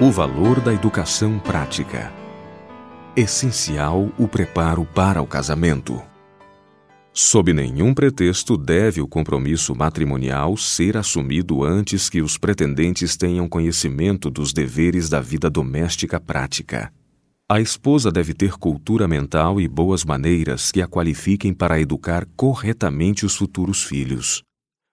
O valor da educação prática. Essencial o preparo para o casamento. Sob nenhum pretexto deve o compromisso matrimonial ser assumido antes que os pretendentes tenham conhecimento dos deveres da vida doméstica prática. A esposa deve ter cultura mental e boas maneiras que a qualifiquem para educar corretamente os futuros filhos.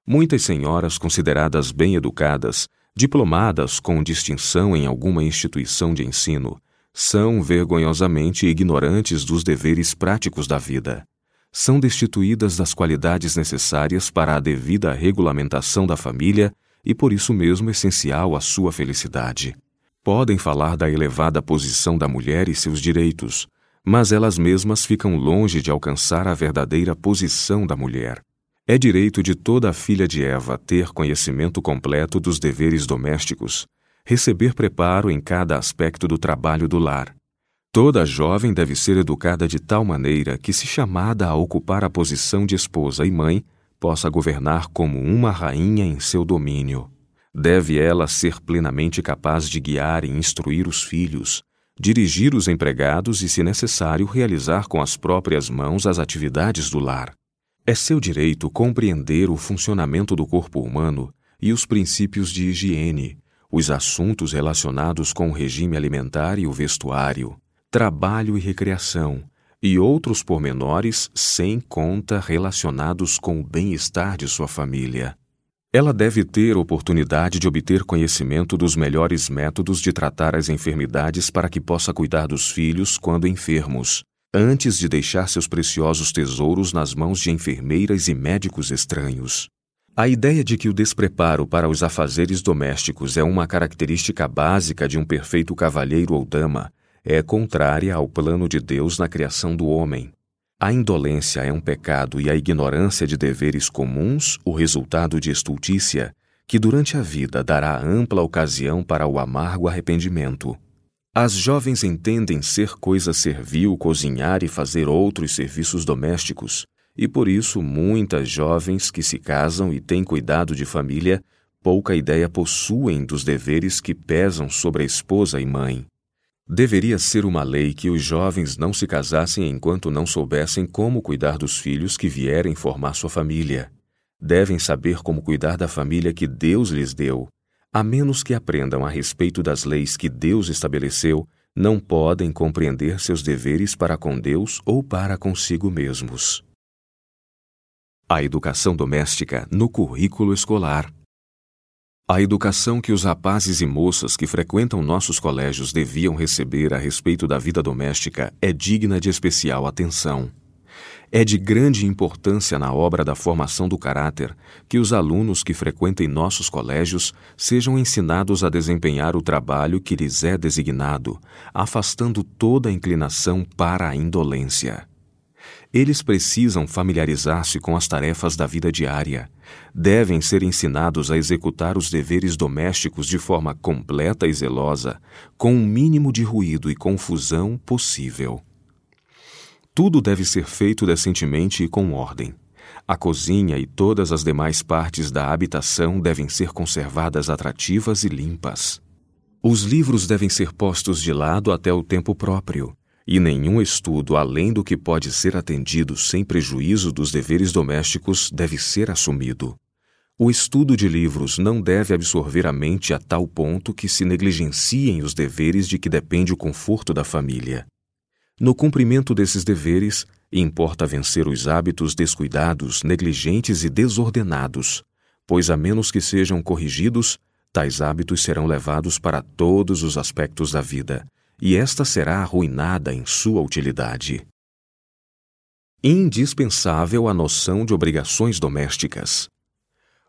Muitas senhoras consideradas bem educadas diplomadas com distinção em alguma instituição de ensino, são vergonhosamente ignorantes dos deveres práticos da vida. São destituídas das qualidades necessárias para a devida regulamentação da família e por isso mesmo essencial à sua felicidade. Podem falar da elevada posição da mulher e seus direitos, mas elas mesmas ficam longe de alcançar a verdadeira posição da mulher. É direito de toda a filha de Eva ter conhecimento completo dos deveres domésticos, receber preparo em cada aspecto do trabalho do lar. Toda jovem deve ser educada de tal maneira que, se chamada a ocupar a posição de esposa e mãe, possa governar como uma rainha em seu domínio. Deve ela ser plenamente capaz de guiar e instruir os filhos, dirigir os empregados e, se necessário, realizar com as próprias mãos as atividades do lar. É seu direito compreender o funcionamento do corpo humano e os princípios de higiene, os assuntos relacionados com o regime alimentar e o vestuário, trabalho e recreação, e outros pormenores sem conta relacionados com o bem-estar de sua família. Ela deve ter oportunidade de obter conhecimento dos melhores métodos de tratar as enfermidades para que possa cuidar dos filhos quando enfermos, antes de deixar seus preciosos tesouros nas mãos de enfermeiras e médicos estranhos. A ideia de que o despreparo para os afazeres domésticos é uma característica básica de um perfeito cavalheiro ou dama é contrária ao plano de Deus na criação do homem. A indolência é um pecado e a ignorância de deveres comuns o resultado de estultícia, que durante a vida dará ampla ocasião para o amargo arrependimento. As jovens entendem ser coisa servil cozinhar e fazer outros serviços domésticos, e por isso muitas jovens que se casam e têm cuidado de família pouca ideia possuem dos deveres que pesam sobre a esposa e mãe. Deveria ser uma lei que os jovens não se casassem enquanto não soubessem como cuidar dos filhos que vierem formar sua família. Devem saber como cuidar da família que Deus lhes deu a menos que aprendam a respeito das leis que Deus estabeleceu, não podem compreender seus deveres para com Deus ou para consigo mesmos. A educação doméstica no currículo escolar. A educação que os rapazes e moças que frequentam nossos colégios deviam receber a respeito da vida doméstica é digna de especial atenção. É de grande importância na obra da formação do caráter que os alunos que frequentem nossos colégios sejam ensinados a desempenhar o trabalho que lhes é designado, afastando toda inclinação para a indolência. Eles precisam familiarizar-se com as tarefas da vida diária. Devem ser ensinados a executar os deveres domésticos de forma completa e zelosa, com o mínimo de ruído e confusão possível. Tudo deve ser feito decentemente e com ordem. A cozinha e todas as demais partes da habitação devem ser conservadas atrativas e limpas. Os livros devem ser postos de lado até o tempo próprio, e nenhum estudo além do que pode ser atendido sem prejuízo dos deveres domésticos deve ser assumido. O estudo de livros não deve absorver a mente a tal ponto que se negligenciem os deveres de que depende o conforto da família. No cumprimento desses deveres, importa vencer os hábitos descuidados, negligentes e desordenados, pois, a menos que sejam corrigidos, tais hábitos serão levados para todos os aspectos da vida, e esta será arruinada em sua utilidade. Indispensável a noção de obrigações domésticas.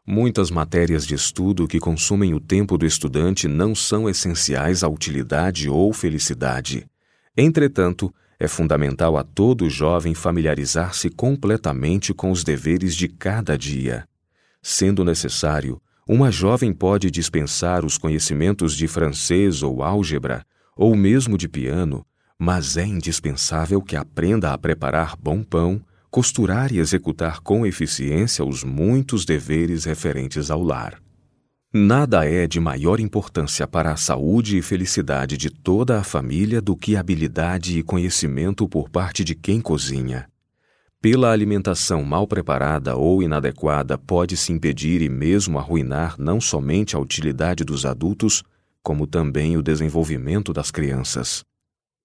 Muitas matérias de estudo que consumem o tempo do estudante não são essenciais à utilidade ou felicidade Entretanto, é fundamental a todo jovem familiarizar-se completamente com os deveres de cada dia. Sendo necessário, uma jovem pode dispensar os conhecimentos de francês ou álgebra, ou mesmo de piano, mas é indispensável que aprenda a preparar bom pão, costurar e executar com eficiência os muitos deveres referentes ao lar. Nada é de maior importância para a saúde e felicidade de toda a família do que habilidade e conhecimento por parte de quem cozinha. Pela alimentação mal preparada ou inadequada, pode-se impedir e mesmo arruinar não somente a utilidade dos adultos, como também o desenvolvimento das crianças.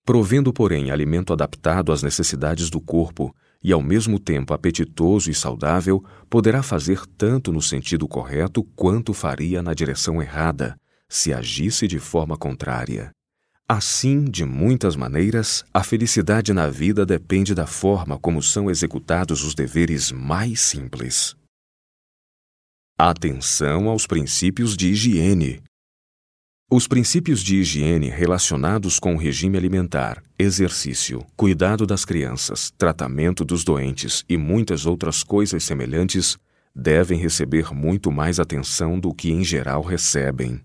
Provendo, porém, alimento adaptado às necessidades do corpo e ao mesmo tempo apetitoso e saudável, poderá fazer tanto no sentido correto quanto faria na direção errada, se agisse de forma contrária. Assim, de muitas maneiras, a felicidade na vida depende da forma como são executados os deveres mais simples. Atenção aos princípios de higiene. Os princípios de higiene relacionados com o regime alimentar, exercício, cuidado das crianças, tratamento dos doentes e muitas outras coisas semelhantes devem receber muito mais atenção do que em geral recebem.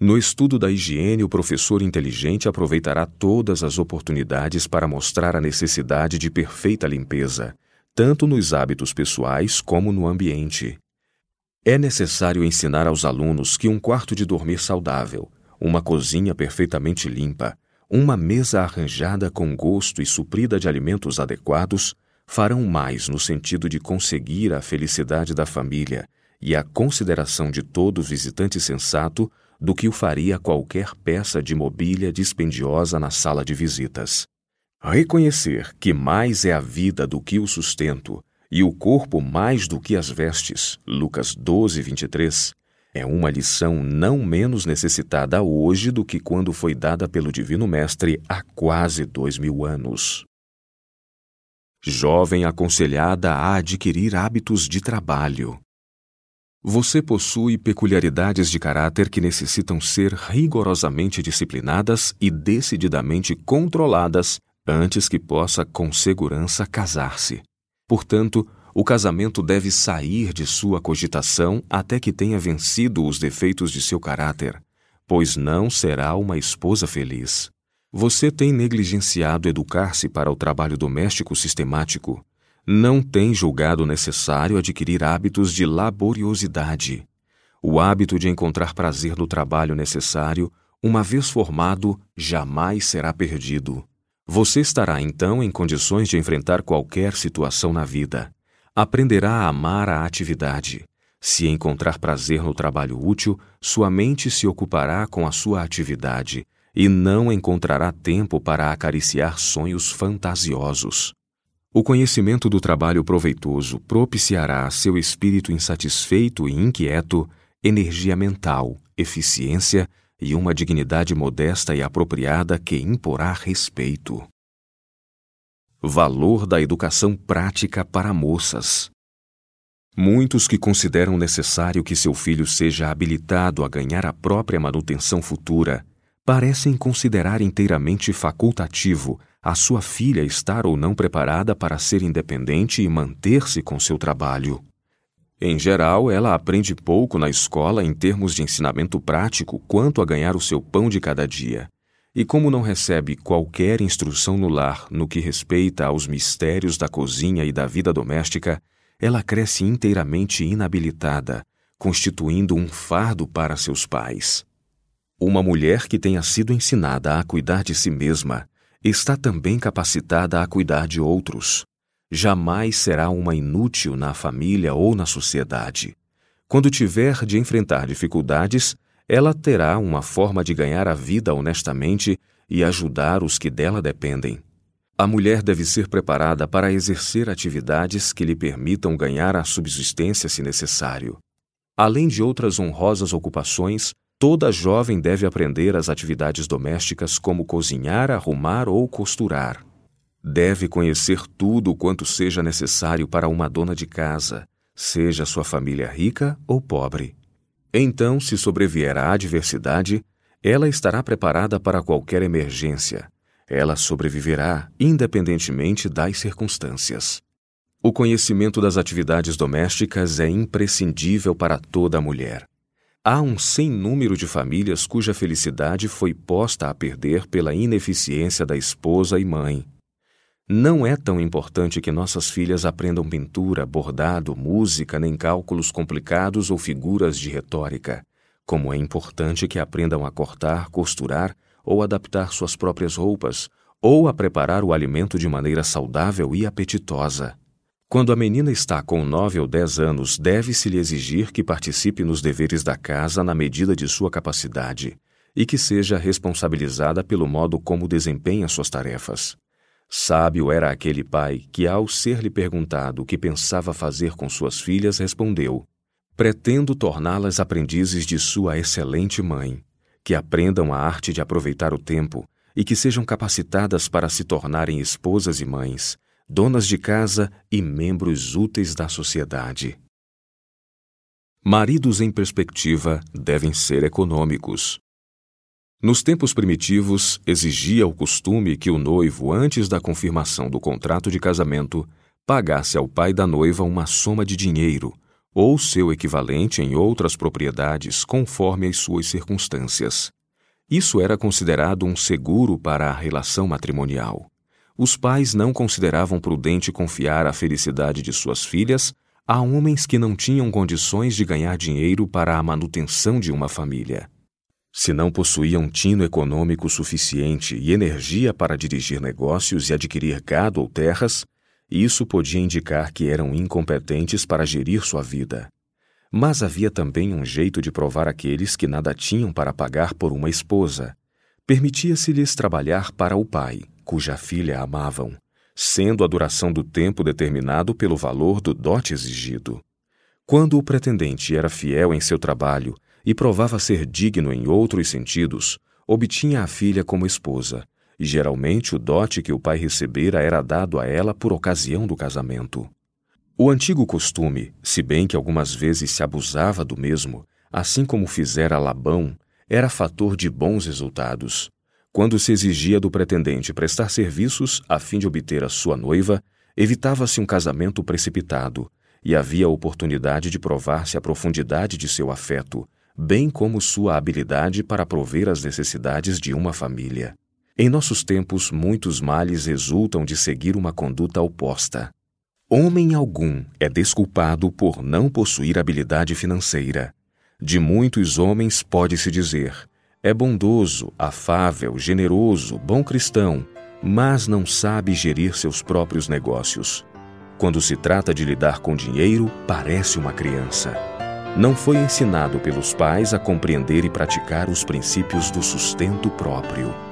No estudo da higiene, o professor inteligente aproveitará todas as oportunidades para mostrar a necessidade de perfeita limpeza, tanto nos hábitos pessoais como no ambiente. É necessário ensinar aos alunos que um quarto de dormir saudável, uma cozinha perfeitamente limpa, uma mesa arranjada com gosto e suprida de alimentos adequados farão mais no sentido de conseguir a felicidade da família e a consideração de todo visitante sensato do que o faria qualquer peça de mobília dispendiosa na sala de visitas. Reconhecer que mais é a vida do que o sustento e o corpo mais do que as vestes, Lucas 12, 23, é uma lição não menos necessitada hoje do que quando foi dada pelo Divino Mestre há quase dois mil anos. Jovem aconselhada a adquirir hábitos de trabalho. Você possui peculiaridades de caráter que necessitam ser rigorosamente disciplinadas e decididamente controladas antes que possa com segurança casar-se. Portanto, o casamento deve sair de sua cogitação até que tenha vencido os defeitos de seu caráter, pois não será uma esposa feliz. Você tem negligenciado educar-se para o trabalho doméstico sistemático, não tem julgado necessário adquirir hábitos de laboriosidade. O hábito de encontrar prazer no trabalho necessário, uma vez formado, jamais será perdido. Você estará então em condições de enfrentar qualquer situação na vida. Aprenderá a amar a atividade. Se encontrar prazer no trabalho útil, sua mente se ocupará com a sua atividade e não encontrará tempo para acariciar sonhos fantasiosos. O conhecimento do trabalho proveitoso propiciará a seu espírito insatisfeito e inquieto energia mental, eficiência e uma dignidade modesta e apropriada que imporá respeito. Valor da educação prática para moças. Muitos que consideram necessário que seu filho seja habilitado a ganhar a própria manutenção futura parecem considerar inteiramente facultativo a sua filha estar ou não preparada para ser independente e manter-se com seu trabalho. Em geral, ela aprende pouco na escola em termos de ensinamento prático quanto a ganhar o seu pão de cada dia. E como não recebe qualquer instrução no lar no que respeita aos mistérios da cozinha e da vida doméstica, ela cresce inteiramente inabilitada, constituindo um fardo para seus pais. Uma mulher que tenha sido ensinada a cuidar de si mesma está também capacitada a cuidar de outros. Jamais será uma inútil na família ou na sociedade. Quando tiver de enfrentar dificuldades, ela terá uma forma de ganhar a vida honestamente e ajudar os que dela dependem. A mulher deve ser preparada para exercer atividades que lhe permitam ganhar a subsistência se necessário. Além de outras honrosas ocupações, Toda jovem deve aprender as atividades domésticas como cozinhar, arrumar ou costurar. Deve conhecer tudo quanto seja necessário para uma dona de casa, seja sua família rica ou pobre. Então, se sobrevier a adversidade, ela estará preparada para qualquer emergência. Ela sobreviverá, independentemente das circunstâncias. O conhecimento das atividades domésticas é imprescindível para toda mulher. Há um sem número de famílias cuja felicidade foi posta a perder pela ineficiência da esposa e mãe. Não é tão importante que nossas filhas aprendam pintura, bordado, música, nem cálculos complicados ou figuras de retórica, como é importante que aprendam a cortar, costurar ou adaptar suas próprias roupas, ou a preparar o alimento de maneira saudável e apetitosa. Quando a menina está com nove ou dez anos, deve-se lhe exigir que participe nos deveres da casa na medida de sua capacidade e que seja responsabilizada pelo modo como desempenha suas tarefas. Sábio era aquele pai que, ao ser-lhe perguntado o que pensava fazer com suas filhas, respondeu: Pretendo torná-las aprendizes de sua excelente mãe, que aprendam a arte de aproveitar o tempo e que sejam capacitadas para se tornarem esposas e mães, donas de casa e membros úteis da sociedade. Maridos em perspectiva devem ser econômicos. Nos tempos primitivos, exigia o costume que o noivo, antes da confirmação do contrato de casamento, pagasse ao pai da noiva uma soma de dinheiro, ou seu equivalente em outras propriedades, conforme as suas circunstâncias. Isso era considerado um seguro para a relação matrimonial. Os pais não consideravam prudente confiar a felicidade de suas filhas a homens que não tinham condições de ganhar dinheiro para a manutenção de uma família. Se não possuíam tino econômico suficiente e energia para dirigir negócios e adquirir gado ou terras, isso podia indicar que eram incompetentes para gerir sua vida. Mas havia também um jeito de provar aqueles que nada tinham para pagar por uma esposa. Permitia-se-lhes trabalhar para o pai, cuja filha amavam, sendo a duração do tempo determinado pelo valor do dote exigido. Quando o pretendente era fiel em seu trabalho e provava ser digno em outros sentidos, obtinha a filha como esposa, e geralmente o dote que o pai recebera era dado a ela por ocasião do casamento. O antigo costume, se bem que algumas vezes se abusava do mesmo, assim como fizera Labão, era fator de bons resultados. Quando se exigia do pretendente prestar serviços a fim de obter a sua noiva, evitava-se um casamento precipitado, e havia oportunidade de provar-se a profundidade de seu afeto, bem como sua habilidade para prover as necessidades de uma família. Em nossos tempos, muitos males resultam de seguir uma conduta oposta. Homem algum é desculpado por não possuir habilidade financeira. De muitos homens pode-se dizer: é bondoso, afável, generoso, bom cristão, mas não sabe gerir seus próprios negócios. Quando se trata de lidar com dinheiro, parece uma criança não foi ensinado pelos pais a compreender e praticar os princípios do sustento próprio.